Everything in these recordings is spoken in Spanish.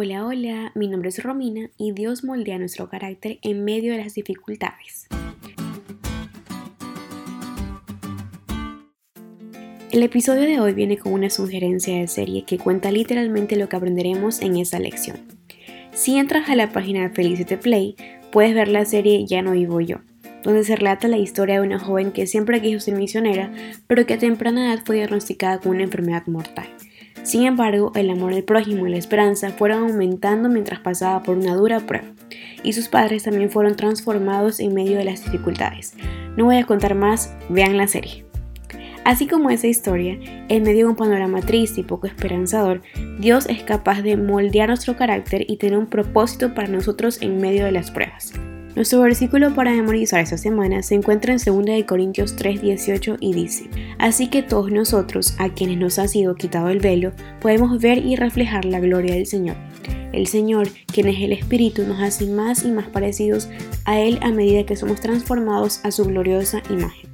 Hola, hola, mi nombre es Romina y Dios moldea nuestro carácter en medio de las dificultades. El episodio de hoy viene con una sugerencia de serie que cuenta literalmente lo que aprenderemos en esta lección. Si entras a la página de Felicity Play, puedes ver la serie Ya no vivo yo, donde se relata la historia de una joven que siempre quiso ser misionera, pero que a temprana edad fue diagnosticada con una enfermedad mortal. Sin embargo, el amor del prójimo y la esperanza fueron aumentando mientras pasaba por una dura prueba, y sus padres también fueron transformados en medio de las dificultades. No voy a contar más, vean la serie. Así como esa historia, en medio de un panorama triste y poco esperanzador, Dios es capaz de moldear nuestro carácter y tener un propósito para nosotros en medio de las pruebas. Nuestro versículo para memorizar esta semana se encuentra en 2 Corintios 3, 18 y dice, Así que todos nosotros, a quienes nos ha sido quitado el velo, podemos ver y reflejar la gloria del Señor. El Señor, quien es el Espíritu, nos hace más y más parecidos a Él a medida que somos transformados a su gloriosa imagen.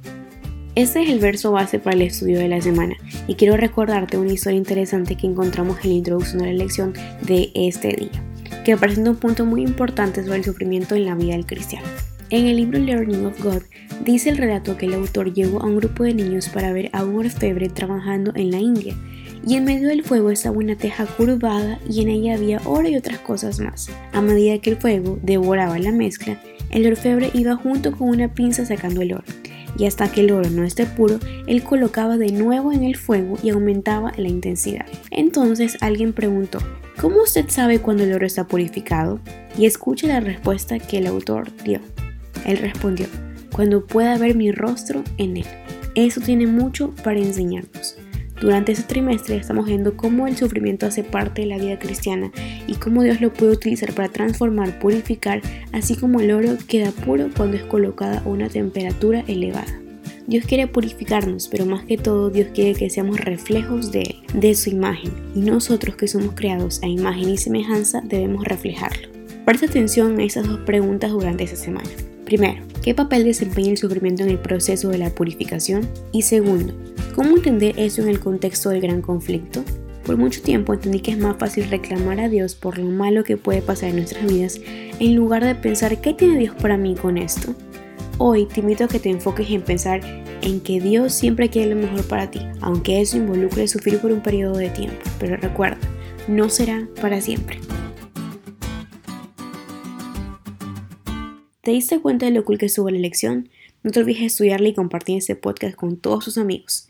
Este es el verso base para el estudio de la semana y quiero recordarte una historia interesante que encontramos en la introducción a la lección de este día que presenta un punto muy importante sobre el sufrimiento en la vida del cristiano. En el libro Learning of God dice el relato que el autor llegó a un grupo de niños para ver a un orfebre trabajando en la India, y en medio del fuego estaba una teja curvada y en ella había oro y otras cosas más. A medida que el fuego devoraba la mezcla, el orfebre iba junto con una pinza sacando el oro, y hasta que el oro no esté puro, él colocaba de nuevo en el fuego y aumentaba la intensidad. Entonces alguien preguntó, ¿Cómo usted sabe cuando el oro está purificado? Y escuche la respuesta que el autor dio. Él respondió, cuando pueda ver mi rostro en él. Eso tiene mucho para enseñarnos. Durante este trimestre estamos viendo cómo el sufrimiento hace parte de la vida cristiana y cómo Dios lo puede utilizar para transformar, purificar, así como el oro queda puro cuando es colocada a una temperatura elevada. Dios quiere purificarnos, pero más que todo Dios quiere que seamos reflejos de Él, de su imagen, y nosotros que somos creados a imagen y semejanza debemos reflejarlo. Presta atención a esas dos preguntas durante esta semana. Primero, ¿qué papel desempeña el sufrimiento en el proceso de la purificación? Y segundo, ¿cómo entender eso en el contexto del gran conflicto? Por mucho tiempo entendí que es más fácil reclamar a Dios por lo malo que puede pasar en nuestras vidas en lugar de pensar ¿qué tiene Dios para mí con esto? Hoy te invito a que te enfoques en pensar en que Dios siempre quiere lo mejor para ti, aunque eso involucre sufrir por un periodo de tiempo. Pero recuerda, no será para siempre. ¿Te diste cuenta de lo cool que estuvo la elección? No te olvides estudiarla y compartir este podcast con todos tus amigos.